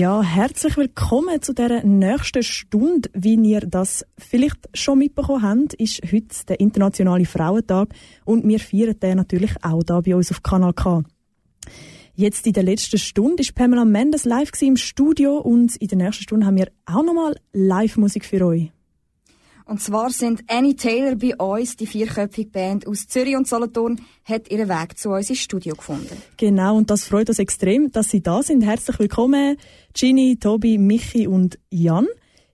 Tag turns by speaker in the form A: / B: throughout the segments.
A: Ja, herzlich willkommen zu der nächsten Stunde. Wie ihr das vielleicht schon mitbekommen habt, ist heute der Internationale Frauentag und wir feiern den natürlich auch da bei uns auf Kanal K. Jetzt in der letzten Stunde ist Pamela Mendes live im Studio und in der nächsten Stunde haben wir auch nochmal Live-Musik für euch.
B: Und zwar sind Annie Taylor bei uns, die vierköpfige Band aus Zürich und Solothurn, hat ihren Weg zu uns ins Studio gefunden.
A: Genau, und das freut uns extrem, dass Sie da sind. Herzlich willkommen, Ginny, Tobi, Michi und Jan.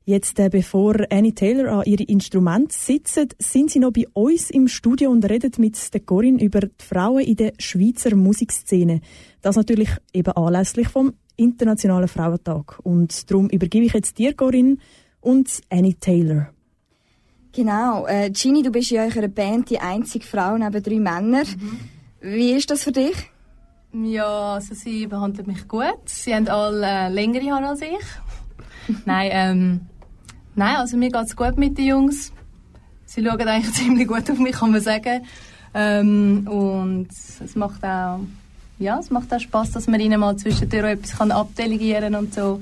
A: Jetzt, äh, bevor Annie Taylor an ihre Instrumente sitzt, sind sie noch bei uns im Studio und reden mit der Corinne über die Frauen in der Schweizer Musikszene. Das natürlich eben anlässlich vom Internationalen Frauentag. Und darum übergebe ich jetzt dir, Corinne, und Annie Taylor.
B: Genau. Äh, Gini, du bist in eurer Band die einzige Frau neben drei Männern. Mhm. Wie ist das für dich?
C: Ja, also sie behandelt mich gut. Sie haben alle längere Haare als ich. nein, ähm, nein, also mir geht es gut mit den Jungs. Sie schauen eigentlich ziemlich gut auf mich, kann man sagen. Ähm, und es macht auch, ja, es macht auch Spaß, dass man ihnen mal zwischendurch etwas kann abdelegieren und so.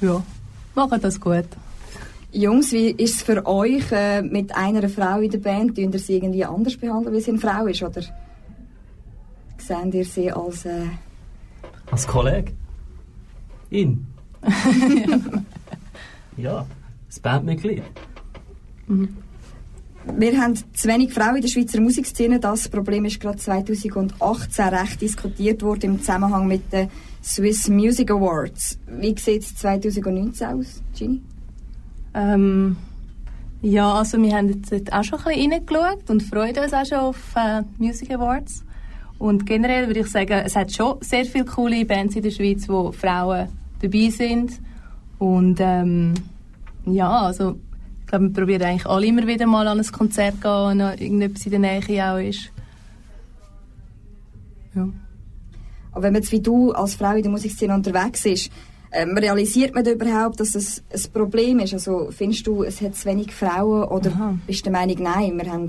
C: Ja, machen das gut.
B: Jungs, wie ist es für euch äh, mit einer Frau in der Band? Tun ihr sie irgendwie anders behandeln, wie sie eine Frau ist? Oder seht ihr sie als... Äh
D: als Kollege? Ihn? ja, das Bandmitglied.
B: Mhm. Wir haben zu wenig Frauen in der Schweizer Musikszene. Das Problem ist gerade 2018 recht diskutiert worden im Zusammenhang mit den Swiss Music Awards. Wie sieht es 2019 aus, Gini?
C: Ähm, ja, also wir haben jetzt auch schon ein bisschen reingeschaut und freuen uns auch schon auf äh, Music Awards. Und generell würde ich sagen, es hat schon sehr viele coole Bands in der Schweiz, wo Frauen dabei sind. Und ähm, ja, also ich glaube, wir probieren eigentlich alle immer wieder mal an ein Konzert gehen, wenn irgendetwas in der Nähe auch ist.
B: Ja. Aber wenn man jetzt wie du als Frau in der Musikszene unterwegs bist, ähm, realisiert man überhaupt, dass das ein Problem ist? Also findest du, es hat zu wenig Frauen oder Aha. bist du der Meinung, nein, wir haben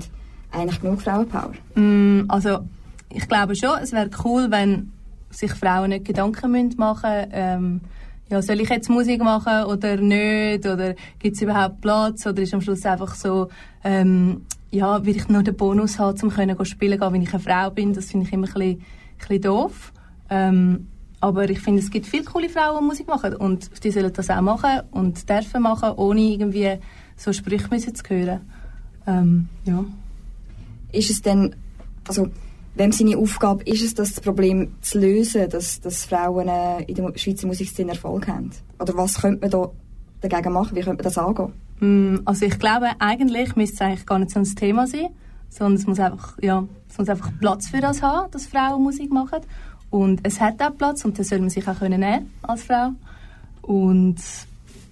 B: eigentlich genug Frauenpower?
C: Mm, also ich glaube schon, es wäre cool, wenn sich Frauen nicht Gedanken machen müssen, ähm, ja, soll ich jetzt Musik machen oder nicht? Oder gibt es überhaupt Platz? Oder ist am Schluss einfach so, ähm, ja, will ich nur den Bonus haben, um können spielen gehen, wenn ich eine Frau bin? Das finde ich immer ein bisschen, ein bisschen doof. Ähm, aber ich finde, es gibt viele coole Frauen, die Musik machen. Und die sollen das auch machen und dürfen machen, ohne irgendwie so Sprüche müssen zu hören. Ähm, ja.
B: Ist es denn, also, wem seine Aufgabe ist es, das Problem zu lösen, dass, dass Frauen äh, in der Schweizer Musikszene Erfolg haben? Oder was könnte man da dagegen machen? Wie könnte man das angehen?
C: Mm, also ich glaube, eigentlich müsste es eigentlich gar nicht so ein Thema sein, sondern es muss einfach, ja, es muss einfach Platz für das haben, dass Frauen Musik machen. Und es hat auch Platz und das soll man sich auch können nehmen als Frau. Und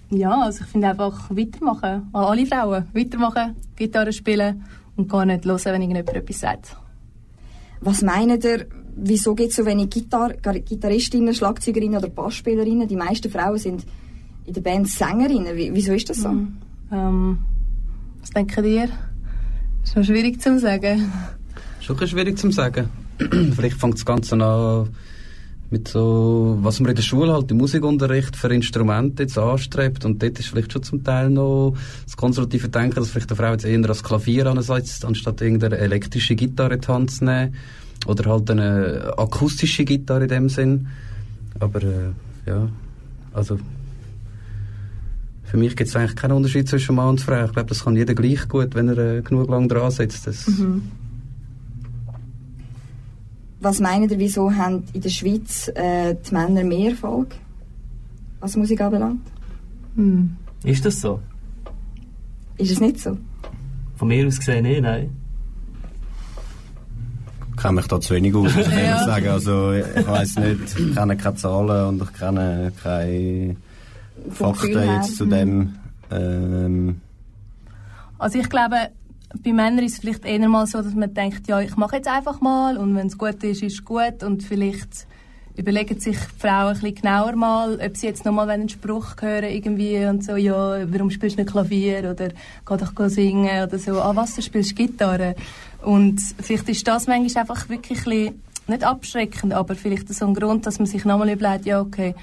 C: ja, also ich finde einfach weitermachen. Alle Frauen weitermachen, Gitarre spielen und gar nicht hören, wenn irgendjemand etwas sagt.
B: Was meint ihr, wieso gibt es so wenig Gitar Gitarristinnen, Schlagzeugerinnen oder Bassspielerinnen? Die meisten Frauen sind in der Band Sängerinnen. wieso ist das so?
C: Mhm. Ähm, was denken ihr? Das ist schon schwierig zu sagen.
E: Schon schwierig zu sagen. Vielleicht fängt das Ganze an mit so, was man in der Schule halt im Musikunterricht für Instrumente jetzt anstrebt und dort ist vielleicht schon zum Teil noch das konservative Denken, dass vielleicht eine Frau jetzt eher das Klavier ansetzt, anstatt irgendeine elektrische Gitarre in Hand zu nehmen oder halt eine akustische Gitarre in dem Sinn. Aber äh, ja, also für mich gibt es eigentlich keinen Unterschied zwischen Mann und Frau. Ich glaube, das kann jeder gleich gut, wenn er äh, genug lang dran sitzt. Das mhm.
B: Was meinen ihr, wieso haben in der Schweiz äh, die Männer mehr Erfolg, was Musik anbelangt?
D: Hm. Ist das so?
B: Ist es nicht so?
D: Von mir aus gesehen, nee, nein.
E: Ich kenne mich da zu wenig aus, muss ich ja. sagen. Also, ich weiß nicht, ich kenne keine Zahlen und ich kenne keine Fakten jetzt zu dem. Ähm.
C: Also ich glaube, bei Männern ist es vielleicht eher mal so, dass man denkt, ja, ich mache jetzt einfach mal und wenn es gut ist, ist es gut und vielleicht überlegen sich Frauen ein bisschen genauer mal, ob sie jetzt nochmal einen Spruch hören irgendwie und so, ja, warum spielst du nicht Klavier oder geh doch singen oder so, ah, was, du spielst Gitarre. Und vielleicht ist das manchmal einfach wirklich ein bisschen, nicht abschreckend, aber vielleicht so ein Grund, dass man sich nochmal überlegt, ja, okay,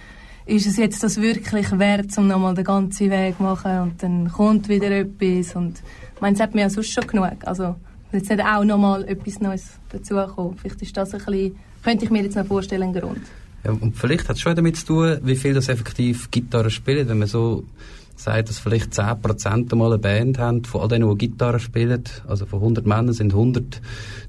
C: ist es jetzt das wirklich wert, um nochmal den ganzen Weg zu machen und dann kommt wieder etwas und ich meine, es hat mir ja sonst schon genug, also jetzt nicht auch nochmal etwas Neues dazukommen. Vielleicht ist das ein bisschen, könnte ich mir jetzt noch vorstellen, ein Grund.
E: Ja, und vielleicht hat es schon damit zu tun, wie viel das effektiv Gitarre spielen, wenn man so sagt, dass vielleicht 10% mal eine Band haben, von all denen, die Gitarre spielen, also von 100 Männern sind 100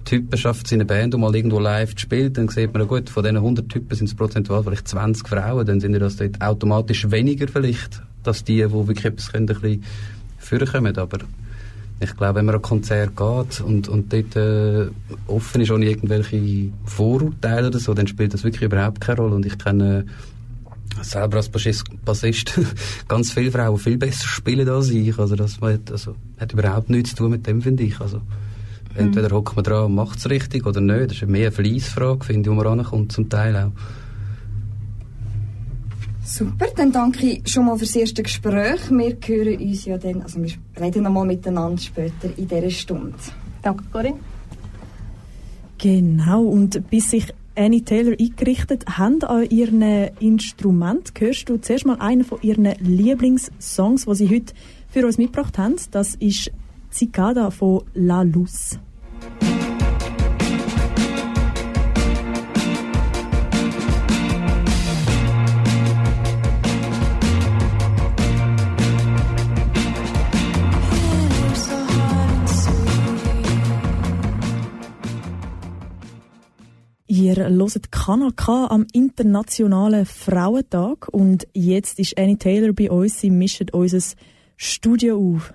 E: Typen, schafft es in eine Band, die mal irgendwo live spielt, dann sieht man, gut, von diesen 100 Typen sind es prozentual vielleicht 20 Frauen, dann sind ja das dort automatisch weniger vielleicht, dass die, die wirklich etwas können, ein bisschen vorkommen, aber ich glaube, wenn man an ein Konzert geht und, und dort äh, offen ist ohne irgendwelche Vorurteile oder so, dann spielt das wirklich überhaupt keine Rolle. Und ich kenne selber als Bassist ganz viele Frauen viel besser spielen als ich. Also das hat, also, hat überhaupt nichts zu tun mit dem, finde ich. Also, entweder mhm. hockt man dran und macht es richtig oder nicht. Das ist mehr eine Fleissfrage, finde ich, wo man rankommt, zum Teil auch.
B: Super, dann danke ich schon mal fürs erste Gespräch. Wir hören uns ja dann, also wir reden nochmal miteinander später in dieser Stunde.
C: Danke, Corinne.
F: Genau, und bis sich Annie Taylor eingerichtet haben an ihren Instrument. Hörst du zuerst mal einen von ihren Lieblingssongs, die sie heute für uns mitgebracht haben? Das ist Cicada von La Luz. Ihr hört Kanal am Internationalen Frauentag und jetzt ist Annie Taylor bei uns. Sie mischt unser Studio auf.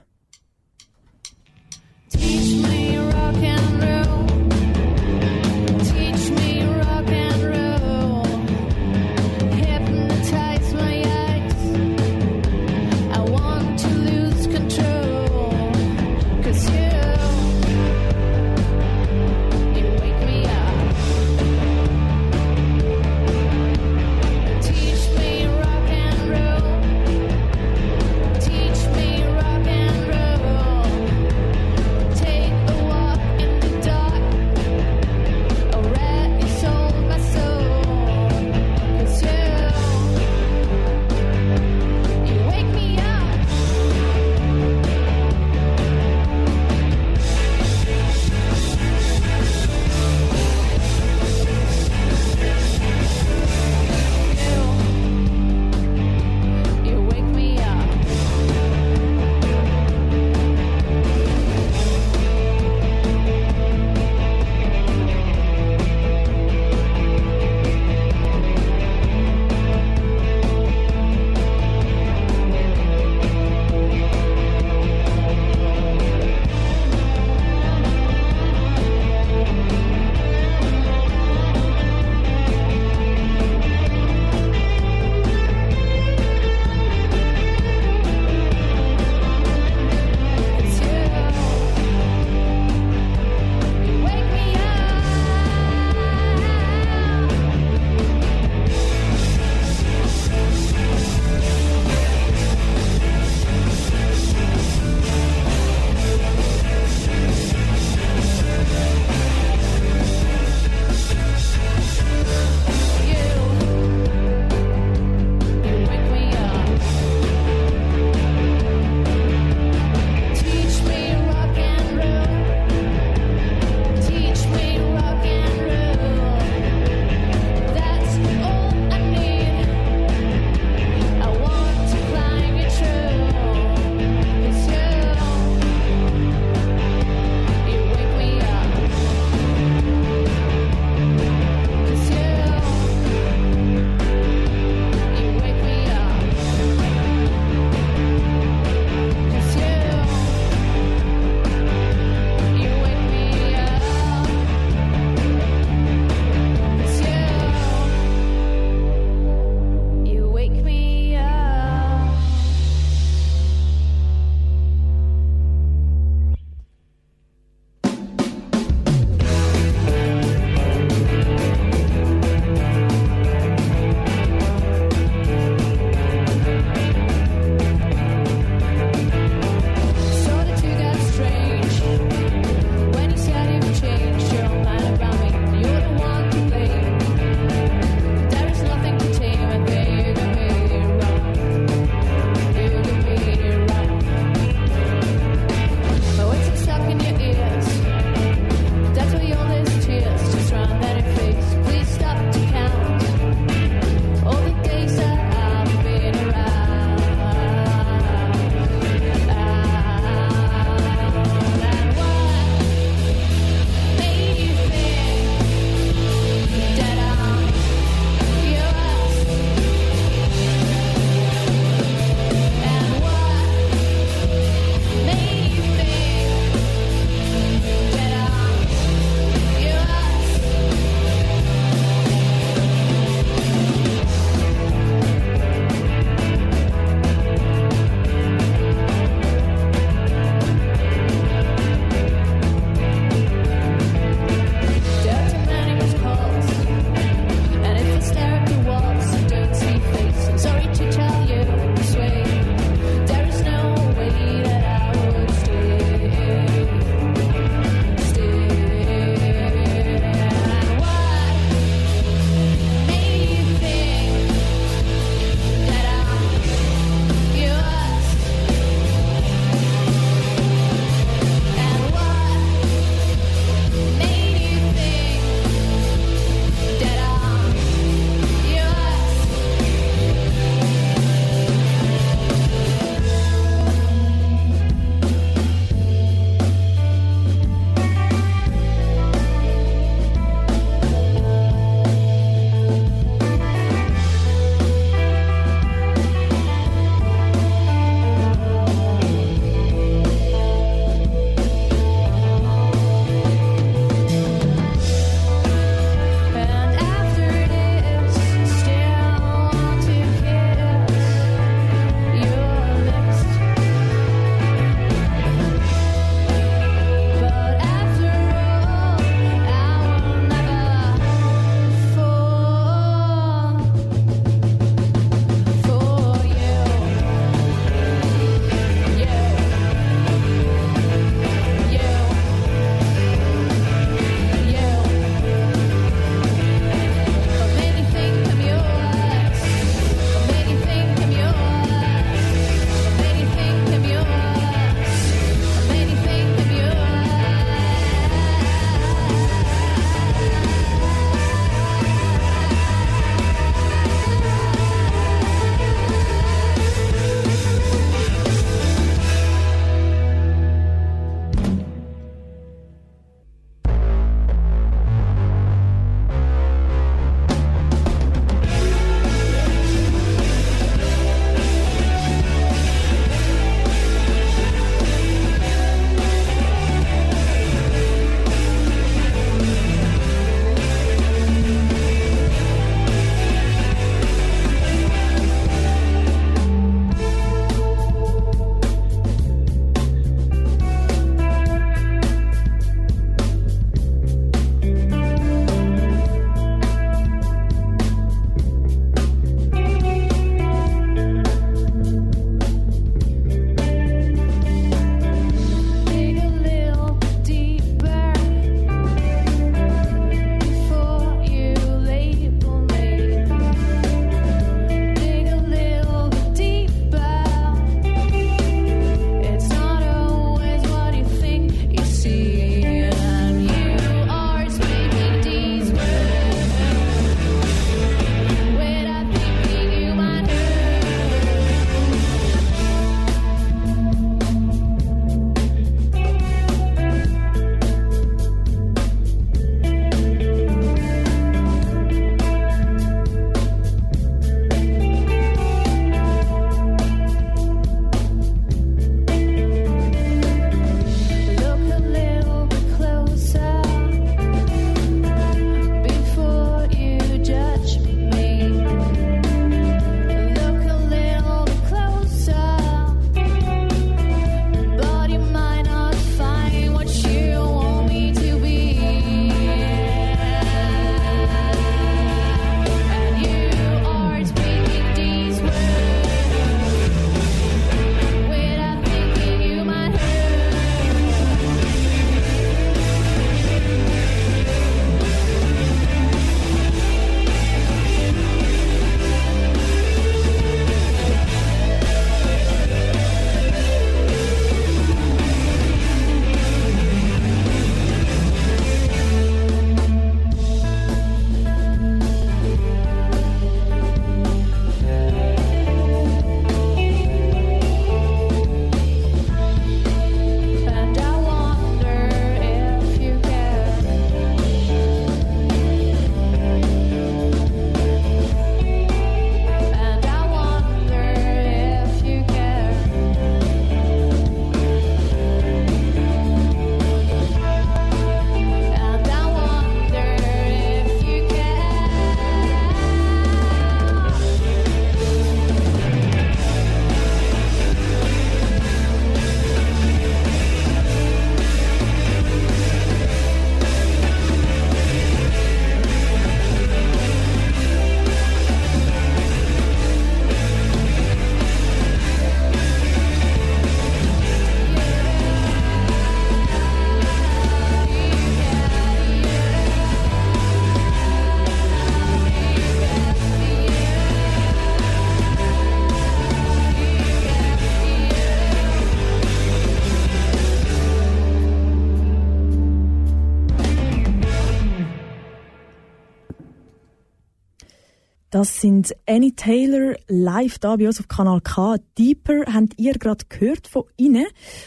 A: Das sind Annie Taylor live da bei uns auf Kanal K. Deeper habt ihr gerade gehört von ihnen.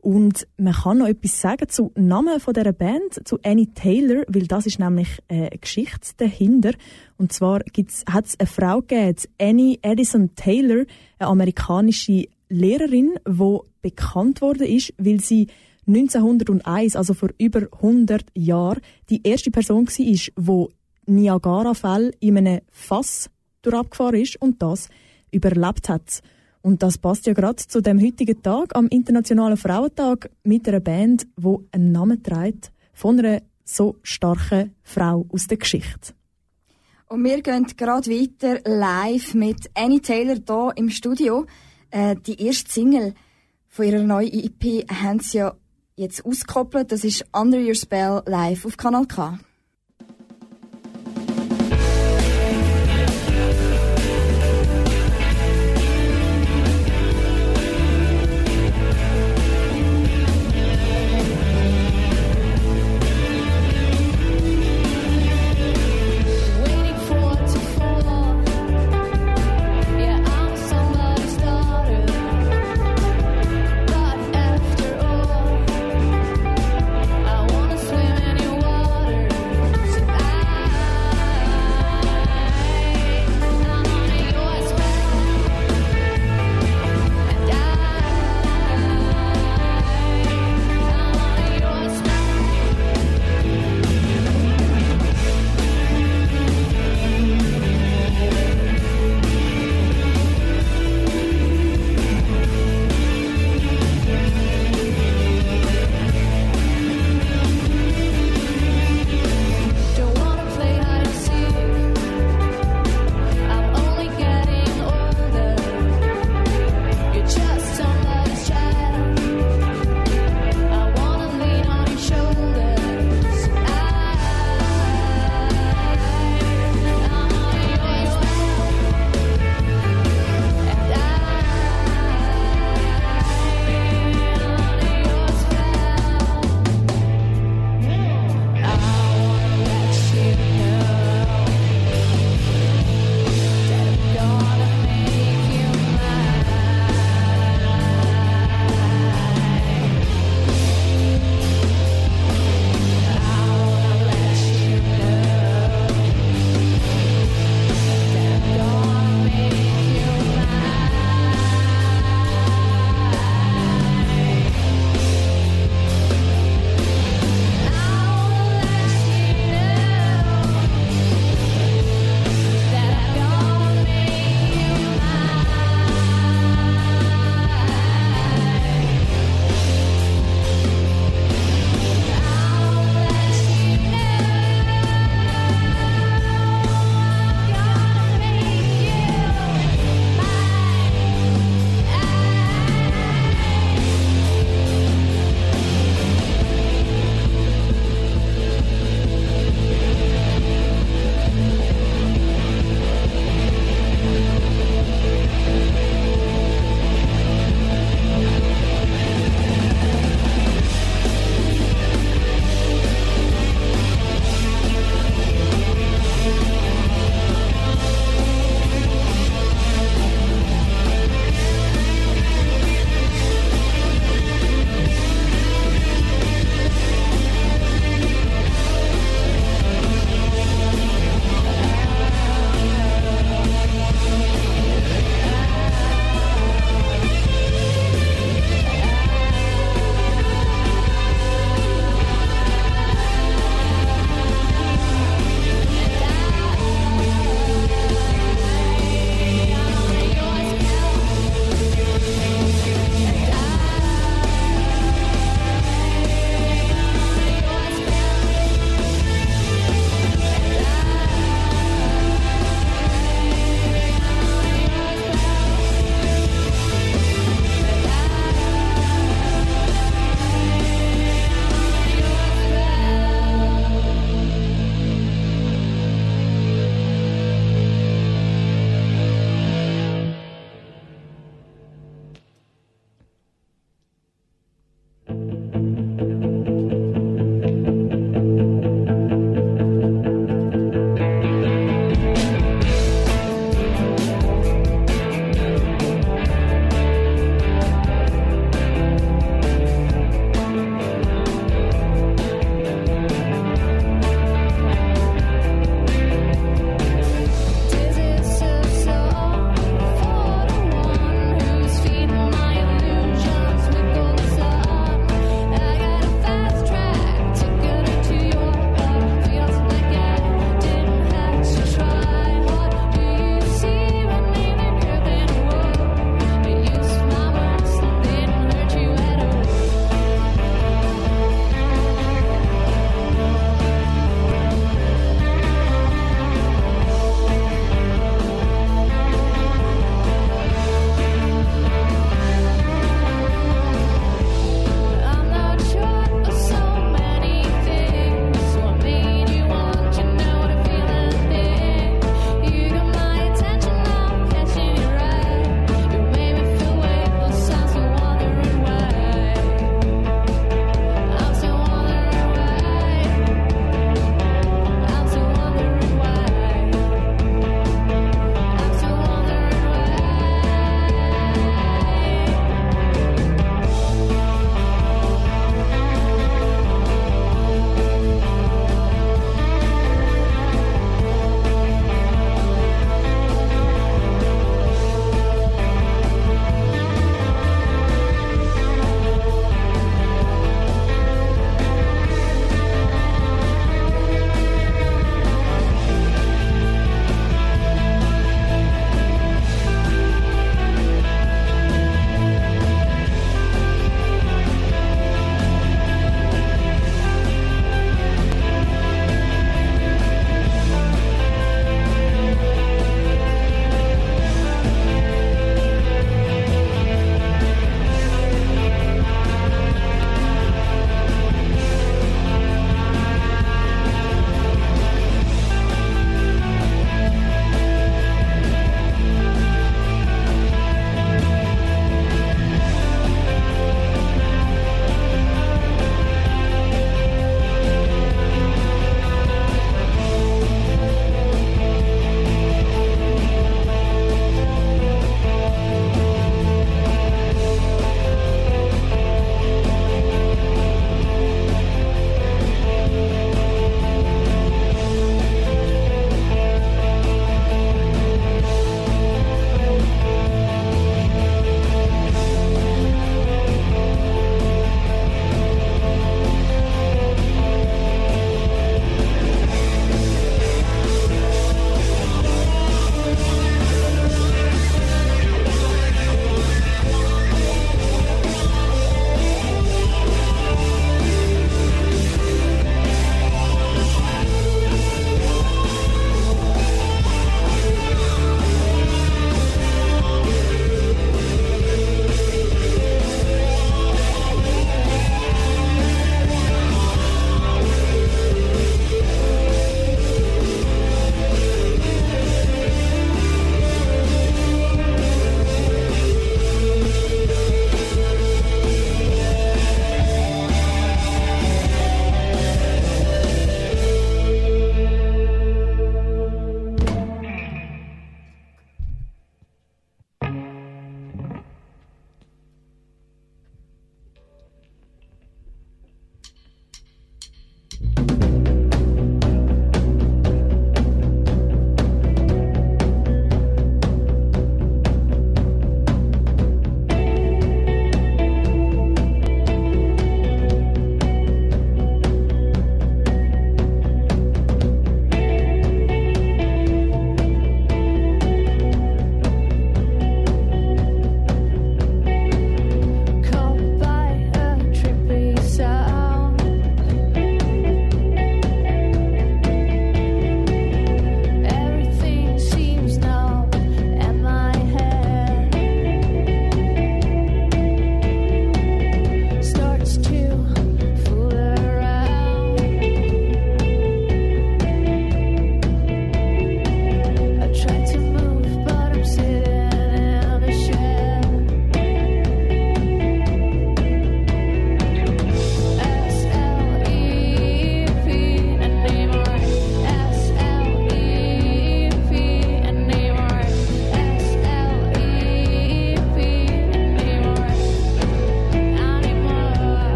A: Und man kann noch etwas sagen zu Namen von dieser Band, zu Annie Taylor, weil das ist nämlich eine Geschichte dahinter. Und zwar hat es eine Frau gegeben, Annie Edison Taylor, eine amerikanische Lehrerin, die bekannt ist, weil sie 1901, also vor über 100 Jahren, die erste Person war, die Niagara-Fälle in einem Fass durchabgefahren ist und das überlebt hat. Und das passt ja gerade zu dem heutigen Tag, am Internationalen Frauentag, mit einer Band, wo einen Namen trägt von einer so starken Frau aus der Geschichte.
B: Und wir gehen gerade weiter live mit Annie Taylor hier im Studio. Äh, die erste Single von ihrer neuen EP haben sie ja jetzt ausgekoppelt. Das ist Under Your Spell live auf Kanal K.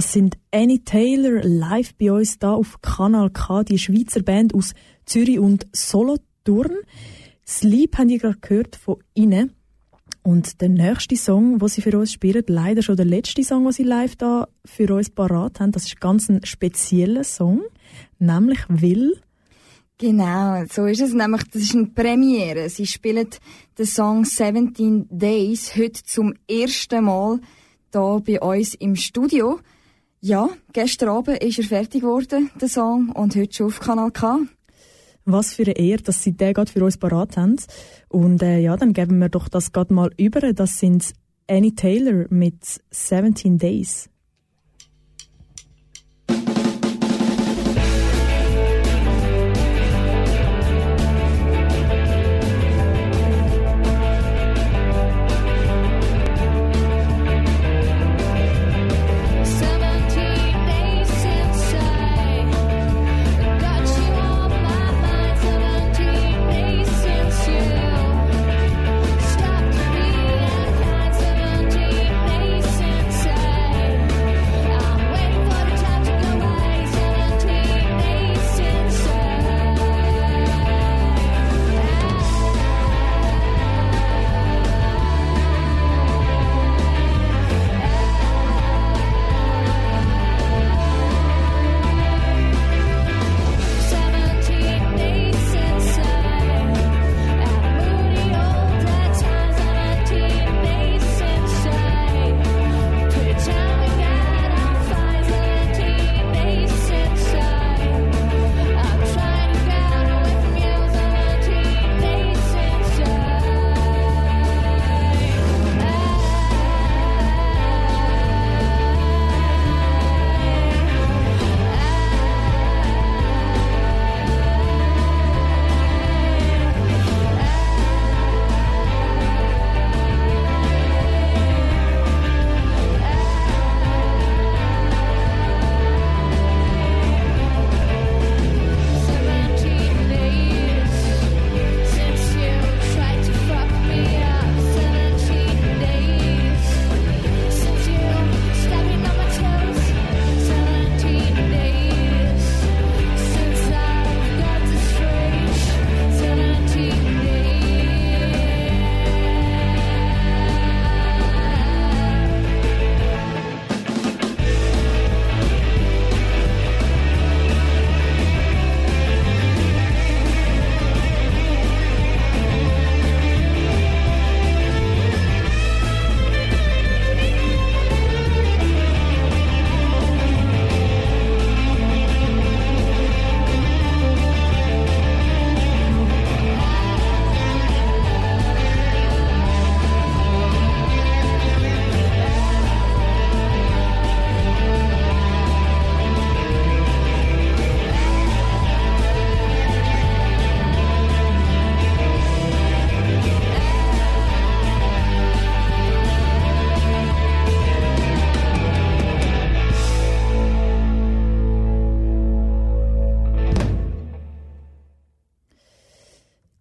F: Das sind Annie Taylor live bei uns da auf Kanal K, die Schweizer Band aus Zürich und Solothurn. Sleep haben ihr gerade gehört von ihnen. Und der nächste Song, den sie für uns spielen, leider schon der letzte Song, den sie live da für uns parat haben, das ist ganz ein spezieller Song, nämlich Will.
B: Genau, so ist es nämlich. Das ist eine Premiere. Sie spielen den Song 17 Days heute zum ersten Mal da bei uns im Studio. Ja, gestern Abend ist er fertig geworden, der Song, und heute schon auf Kanal K.
F: Was für eine Ehre, dass Sie den gerade für uns parat haben. Und äh, ja, dann geben wir doch das gerade mal über. Das sind Annie Taylor mit 17 Days.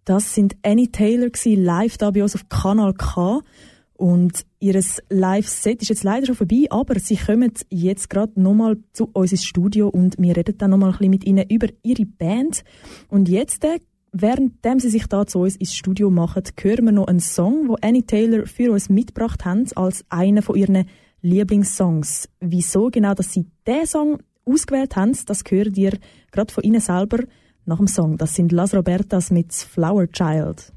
F: Das sind Annie Taylor gewesen, live da bei uns auf Kanal K. Und ihr Live-Set ist jetzt leider schon vorbei, aber sie kommen jetzt gerade nochmal zu uns ins Studio und wir reden dann nochmal ein bisschen mit ihnen über ihre Band. Und jetzt, äh, währenddem sie sich da zu uns ins Studio machen, hören wir noch einen Song, wo Annie Taylor für uns mitgebracht haben, als einen von ihren Lieblingssongs. Wieso genau, dass sie diesen Song ausgewählt haben, das hört ihr gerade von ihnen selber nach dem Song. Das sind Las Robertas mit Flower Child.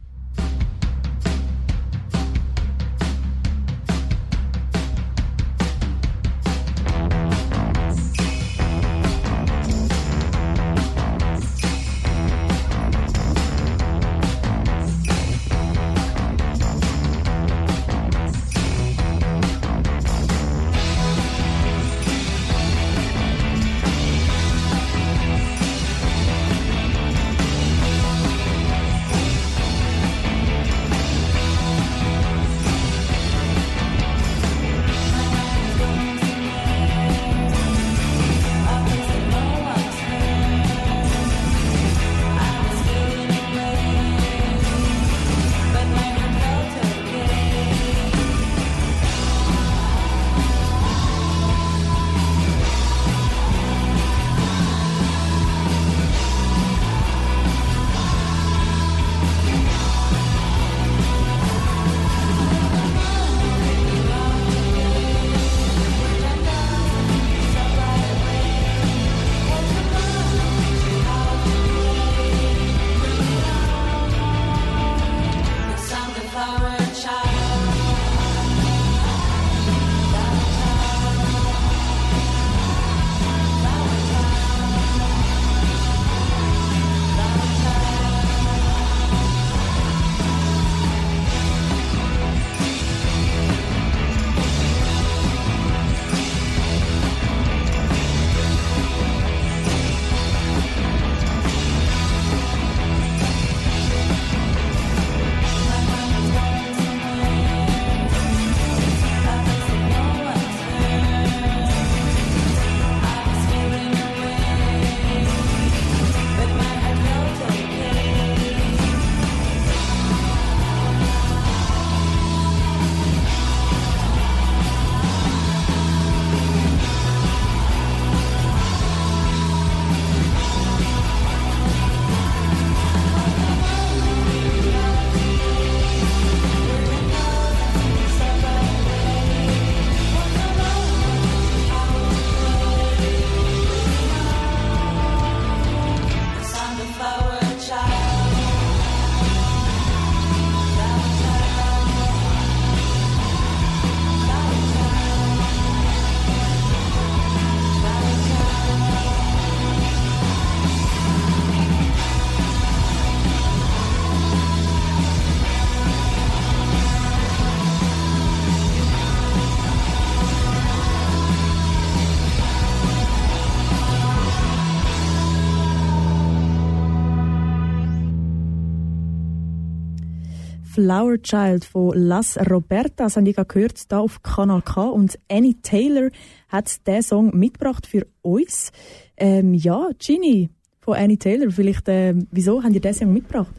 F: Flower Child von Las Robertas haben die gehört, hier auf Kanal K. Und Annie Taylor hat diesen Song mitgebracht für uns. Ähm, ja, Ginny von Annie Taylor, vielleicht, äh, wieso haben die diesen Song mitgebracht?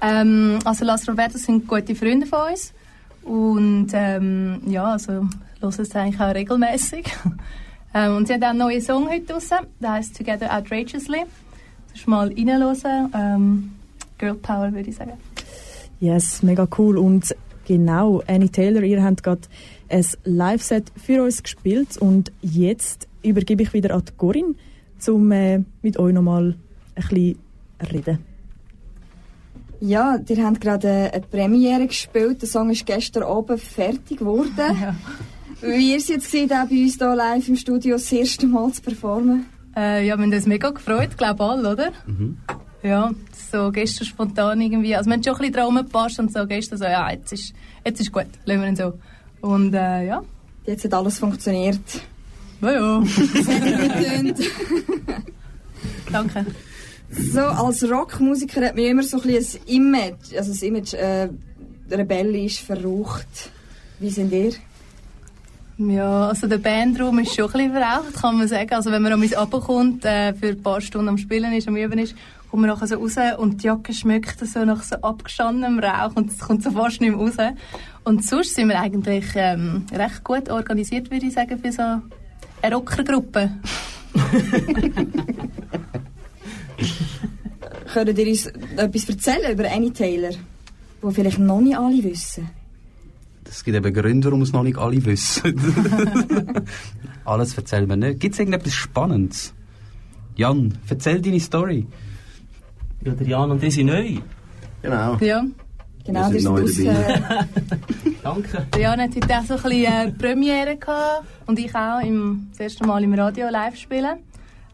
C: Ähm, also Las Robertas sind gute Freunde von uns. Und ähm, ja, also hören es eigentlich auch regelmäßig. ähm, und sie haben auch einen neuen Song heute raus, der heißt Together Outrageously. Das mal reinhören. Ähm, Girl Power, würde ich sagen.
F: Yes, mega cool. Und genau, Annie Taylor, ihr habt gerade ein Live-Set für uns gespielt und jetzt übergebe ich wieder an die Corinne, um äh, mit euch nochmal ein bisschen reden.
B: Ja, ihr habt gerade eine Premiere gespielt. Der Song ist gestern Abend fertig geworden. Ja. Wie ihr es jetzt habt, bei uns hier live im Studio das erste Mal zu performen?
C: Äh, ja, wir haben uns mega gefreut, glaube alle, oder? Mhm. Ja, so gestern spontan irgendwie. Also wir haben schon ein bisschen dran gepasst und so gestern so, ja, jetzt ist, jetzt ist gut, lassen wir ihn so. Und äh, ja.
B: Jetzt hat alles funktioniert.
C: Ja, ja.
B: Sehr gut
C: Danke.
B: So, als Rockmusiker hat man immer so ein, bisschen ein Image, also das Image äh, rebellisch, verrucht. Wie sind ihr?
C: Ja, also der Bandraum ist schon ein bisschen verraucht, kann man sagen. Also wenn man an mich runterkommt, äh, für ein paar Stunden am Spielen ist, am Üben ist, kommt man nachher so raus und die Jacke schmeckt so nach so abgestandenem Rauch und es kommt so fast nicht mehr raus. Und sonst sind wir eigentlich ähm, recht gut organisiert, würde ich sagen, für so eine Rockergruppe.
B: Könnt ihr uns etwas erzählen über Annie Taylor, wo vielleicht noch nicht alle wissen?
E: Es gibt eben Gründe, warum es noch nicht alle wissen. Alles erzählen wir nicht. Gibt es irgendetwas Spannendes? Jan, erzähl deine Story.
D: Ja, der Jan und ich sind neu.
E: Genau.
C: Ja.
B: Genau,
E: Wir sind neu
B: dabei.
D: Danke.
C: Der Jan hat heute auch so ein bisschen äh, Premiere gehabt und ich auch im, das erste Mal im Radio live spielen.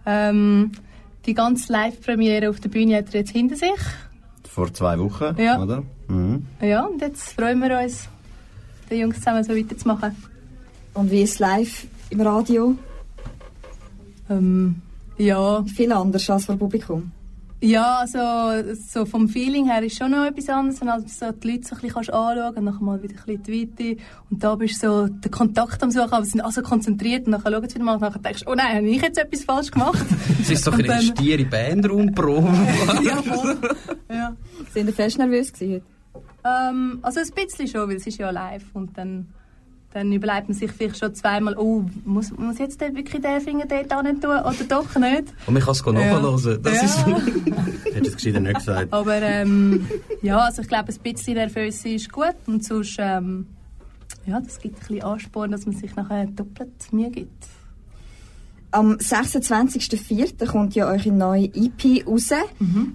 C: Ähm, die ganze Live-Premiere auf der Bühne hat er jetzt hinter sich.
G: Vor zwei Wochen,
C: Ja.
G: oder? Mhm.
C: Ja, und jetzt freuen wir uns, die Jungs zusammen so weiterzumachen.
B: Und wie ist es live im Radio?
C: Ähm, ja,
B: Viel anders als vor Publikum.
C: Ja also so vom Feeling her ist schon noch etwas anderes, wenn halt so die Leute so ein bisschen kannst anschauen und dann mal wieder ein bisschen die Weite und da bist du so den Kontakt am Suchen, aber sie sind alle so konzentriert und dann schauen sie wieder mal und dann denkst du, oh nein, habe ich jetzt etwas falsch gemacht?
E: Es ist so ein bisschen stiere Bandraumprobe.
C: ja, voll. ja.
B: Sind ihr fest nervös gewesen?
C: Ähm, also ein bisschen schon, weil es ist ja live und dann, dann überlegt man sich vielleicht schon zweimal, oh, muss, muss jetzt der wirklich den Finger dort hin tun oder doch nicht?
E: Und man kann es nachhören. Das
C: Ja.
E: ist
G: Hättest du es gescheiter nicht gesagt.
C: Aber ähm, ja, also ich glaube, ein bisschen nervös ist gut und sonst, ähm, ja, das gibt ein bisschen Ansporn, dass man sich nachher doppelt Mühe gibt.
B: Am 26.04. kommt ja eure neue EP raus.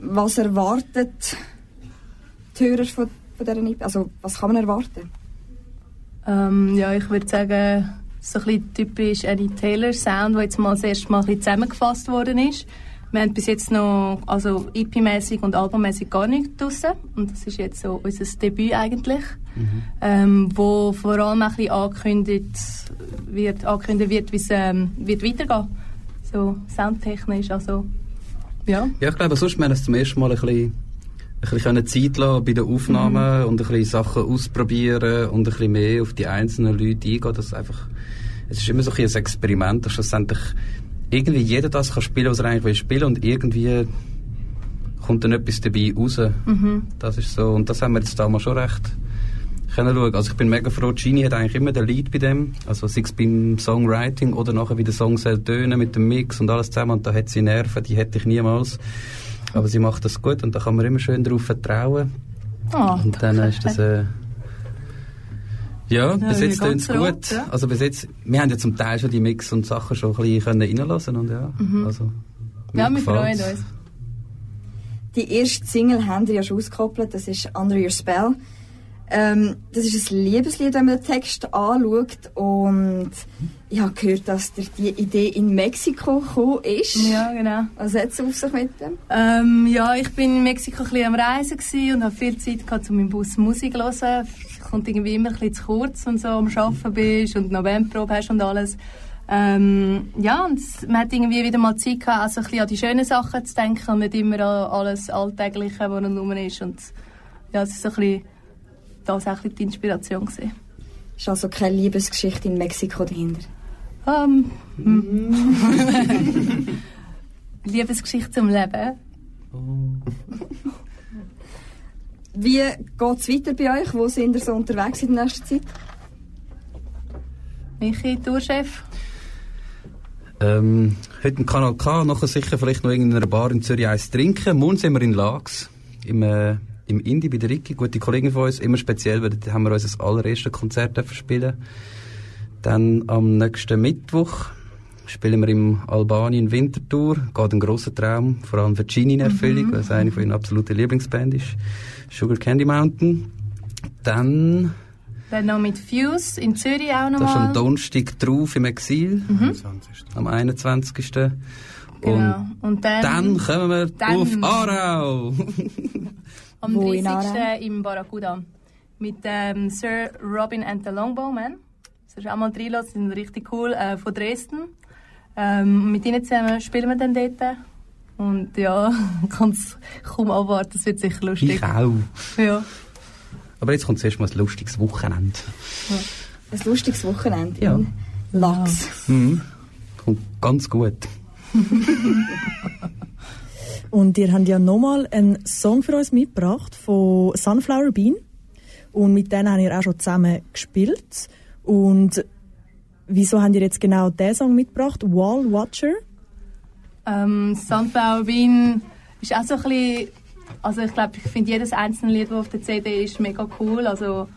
B: Was erwartet die Hörer von, von dieser EP? Also, was kann man erwarten?
C: Ähm, ja, ich würde sagen, so ein bisschen typisch Annie Taylor Sound, der jetzt mal das erste Mal ein bisschen zusammengefasst worden ist. Wir haben bis jetzt noch, also EP-mäßig und Albummäßig gar nicht draussen. Und das ist jetzt so unser Debüt eigentlich. Ähm, wo vor allem ein bisschen angekündigt wird, angekündigt wird, wie es ähm, wird weitergehen. So soundtechnisch, also, ja.
E: Ja, ich glaube, sonst haben wir es zum ersten Mal ein bisschen, ein bisschen Zeit lassen bei den Aufnahmen und ein bisschen Sachen ausprobieren und ein bisschen mehr auf die einzelnen Leute eingehen. Das ist einfach, es ist immer so ein, bisschen ein Experiment, dass schlussendlich irgendwie jeder das kann spielen, was er eigentlich will spielen und irgendwie kommt dann etwas dabei raus. Das ist so, und das haben wir jetzt damals schon recht können schauen. Also ich bin mega froh, Gini hat eigentlich immer den Lead bei dem, also sei es beim Songwriting oder nachher wie der Song soll tönen mit dem Mix und alles zusammen und da hat sie Nerven, die hätte ich niemals. Aber sie macht das gut und da kann man immer schön darauf vertrauen.
C: Ah,
E: Und dann ist das äh, ja, bis
C: Ja,
E: jetzt
C: ganz
E: tönt es
C: rot,
E: gut.
C: ja.
E: Also bis jetzt, wir haben ja zum Teil schon die Mix und Sachen schon ein bisschen reinlassen und ja, also
C: ja, wir freuen uns.
B: Die erste Single haben wir ja schon ausgekoppelt, das ist Under Your Spell. Ähm, das ist ein Liebeslied, wenn man den Text anschaut. Und ich habe gehört, dass dir die Idee in Mexiko gekommen ist.
C: Ja, genau.
B: Was hat es auf sich mit dem?
C: Ähm, ja, ich bin in Mexiko ein bisschen am Reisen und habe viel Zeit gehabt, um im Bus Musik zu hören. Kommt irgendwie immer ein bisschen zu kurz, wenn du so am Arbeiten bist und noch Bandprobe hast und alles. Ähm, ja, und es- man hat irgendwie wieder mal Zeit gehabt, also ein bisschen an die schönen Sachen zu denken und nicht immer an alles Alltägliche, was rundherum ist. Und ja, es ist so ein bisschen das auch die Inspiration gewesen.
B: Ist also keine Liebesgeschichte in Mexiko dahinter.
C: Ähm, hm. Liebesgeschichte zum Leben.
B: Wie geht es weiter bei euch? Wo sind ihr so unterwegs in der nächsten Zeit?
C: Michi, Tourchef.
E: Ähm, heute im Kanal K, nachher sicher vielleicht noch in einer Bar in Zürich eins trinken. Morgen sind wir in Lags, im, äh, im Indie bei der Ricky, gute Kollegin von uns, immer speziell, weil da haben wir unser allererstes Konzert spielen. Dann am nächsten Mittwoch spielen wir im Albanien Wintertour. Geht ein grosser Traum, vor allem für Gini in Erfüllung, weil es eine von ihren absoluten Lieblingsbands ist. Sugar Candy Mountain. Dann,
C: Dann noch mit Fuse in Zürich auch
E: das ist am
C: nochmal.
E: Donnerstag drauf im Exil,
G: 20.
E: am 21.
C: Genau. Und dann,
E: Dann kommen wir
C: Dann-
E: auf Aarau.
C: am
B: Wo in
C: 30. im Barracuda. Mit ähm, Sir Robin and the Longbowmen. Das ist auch mal reinlassen, die sind richtig cool, äh, von Dresden. Ähm, mit ihnen zusammen spielen wir dann dort. Und ja, kann es kaum abwarten, das wird sicher lustig.
E: ich auch.
C: Ja.
E: Aber jetzt kommt zuerst mal ein lustiges Wochenende.
B: Ein lustiges Wochenende
E: Ja.
B: in Lachs.
E: Mhm. Kommt ganz gut.
F: Und ihr habt ja nochmal einen Song für uns mitgebracht von Sunflower Bean. Und mit denen habt ihr auch schon zusammen gespielt. Und wieso habt ihr jetzt genau diesen Song mitgebracht? Wall Watcher?
C: Ähm, Sunflower Bean ist auch so ein bisschen, also ich glaube, ich finde jedes einzelne Lied, das auf der CD ist, mega cool. Also,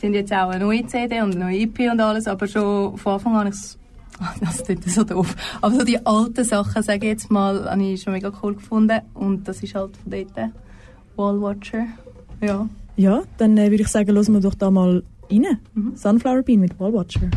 C: sie haben jetzt auch eine neue CD und eine neue EP und alles, aber schon von Anfang an habe ich es, das klingt so doof, aber so die alten Sachen, sage ich jetzt mal, habe ich schon mega cool gefunden und das ist halt von dort Wall Watcher. Ja.
F: Ja, dann äh, würde ich sagen, hören wir doch da mal rein. Sunflower Bean mit Wall Watcher.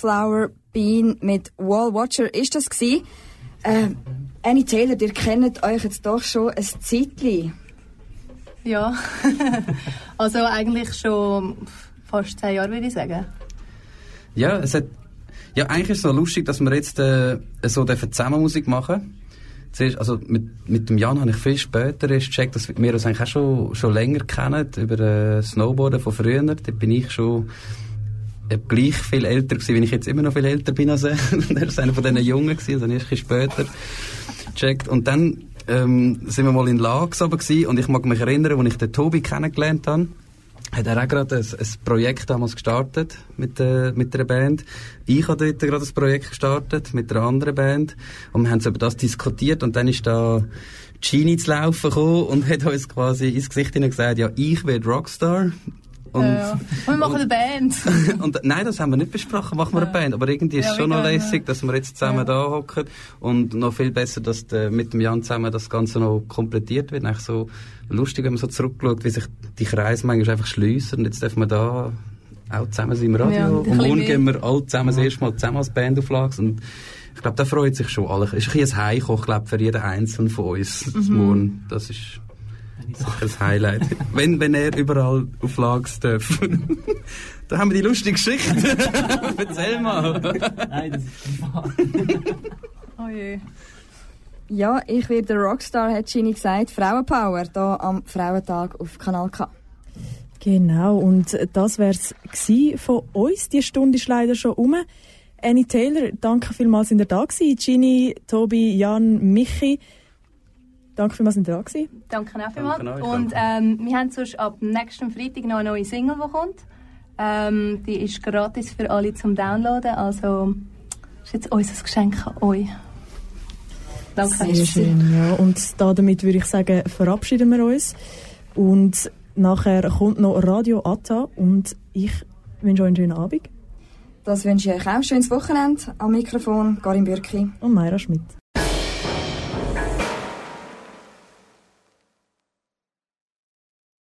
B: Sunflower Bean mit Wall Watcher ist das gsi. Äh, Annie Taylor, ihr kennt euch jetzt doch schon ein Zeitchen.
C: Ja. also eigentlich schon fast zehn Jahre, würde ich sagen.
E: Ja, es hat, ja, eigentlich ist es so lustig, dass wir jetzt äh, so zusammen Musik machen. Zuerst, also mit, mit dem Jan habe ich viel später erst gecheckt, dass wir uns eigentlich auch schon, schon länger kennen, über äh, Snowboarden von früher. Da bin ich schon gleich viel älter gewesen, wie ich jetzt immer noch viel älter bin als er. er ist einer von diesen Jungen gewesen, also erst ein später gecheckt. Und dann ähm, sind wir mal in Lags oben gewesen, und ich mag mich erinnern, als ich den Tobi kennengelernt habe, hat er auch gerade ein, ein Projekt damals gestartet mit, äh, mit einer Band. Ich habe dort gerade ein Projekt gestartet mit einer anderen Band und wir haben so über das diskutiert und dann ist da Genie zu laufen gekommen und hat uns quasi ins Gesicht hinein gesagt, ja, ich werde Rockstar. Und,
C: ja. Wir machen eine Band.
E: und nein, das haben wir nicht besprochen, machen wir eine
C: Ja.
E: Band. Aber irgendwie ist
C: Ja,
E: es schon noch lässig, dass wir jetzt zusammen
C: Ja.
E: da hocken und noch viel besser, dass der, mit dem Jan zusammen das Ganze noch komplettiert wird. Eigentlich so lustig, wenn man so zurückschaut, wie sich die Kreise manchmal einfach schliessen und jetzt dürfen wir da auch zusammen sein im Radio.
C: Ja,
E: und morgen gehen wir alle zusammen das erste Mal zusammen als Band auf Lags und ich glaube, da freut sich schon alle. Es ist ein bisschen ein Heimkommen, ich glaube, für jeden Einzelnen von uns. Das
C: Mhm.
E: Morgen, das ist sicher ein Highlight. wenn, wenn er überall auf Lags darf. da haben wir die lustige Geschichte. Erzähl mal.
D: Nein, das ist privat.
C: Oh je.
B: Ja, ich werde der Rockstar, hat Gini gesagt. Frauenpower, da am Frauentag auf Kanal K.
A: Genau, und das wär's gsi von uns. Die Stunde ist leider schon um. Annie Taylor, danke vielmals, sind ihr da gewesen. Ginny, Tobi, Jan, Michi. Danke vielmals, sind ihr da gewesen.
C: Danke auch vielmals.
E: Danke euch,
C: Und ähm, wir haben sonst ab nächsten Freitag noch eine neue Single, die kommt. Ähm, die ist gratis für alle zum Downloaden. Also ist jetzt unser Geschenk an euch. Danke.
A: Sehr schön, ja. Und da damit würde ich sagen, verabschieden wir uns. Und nachher kommt noch Radio Atta und ich wünsche euch einen schönen Abend.
B: Das wünsche ich euch auch. Schönes Wochenende. Am Mikrofon Karin Bürki.
A: Und Mayra Schmidt.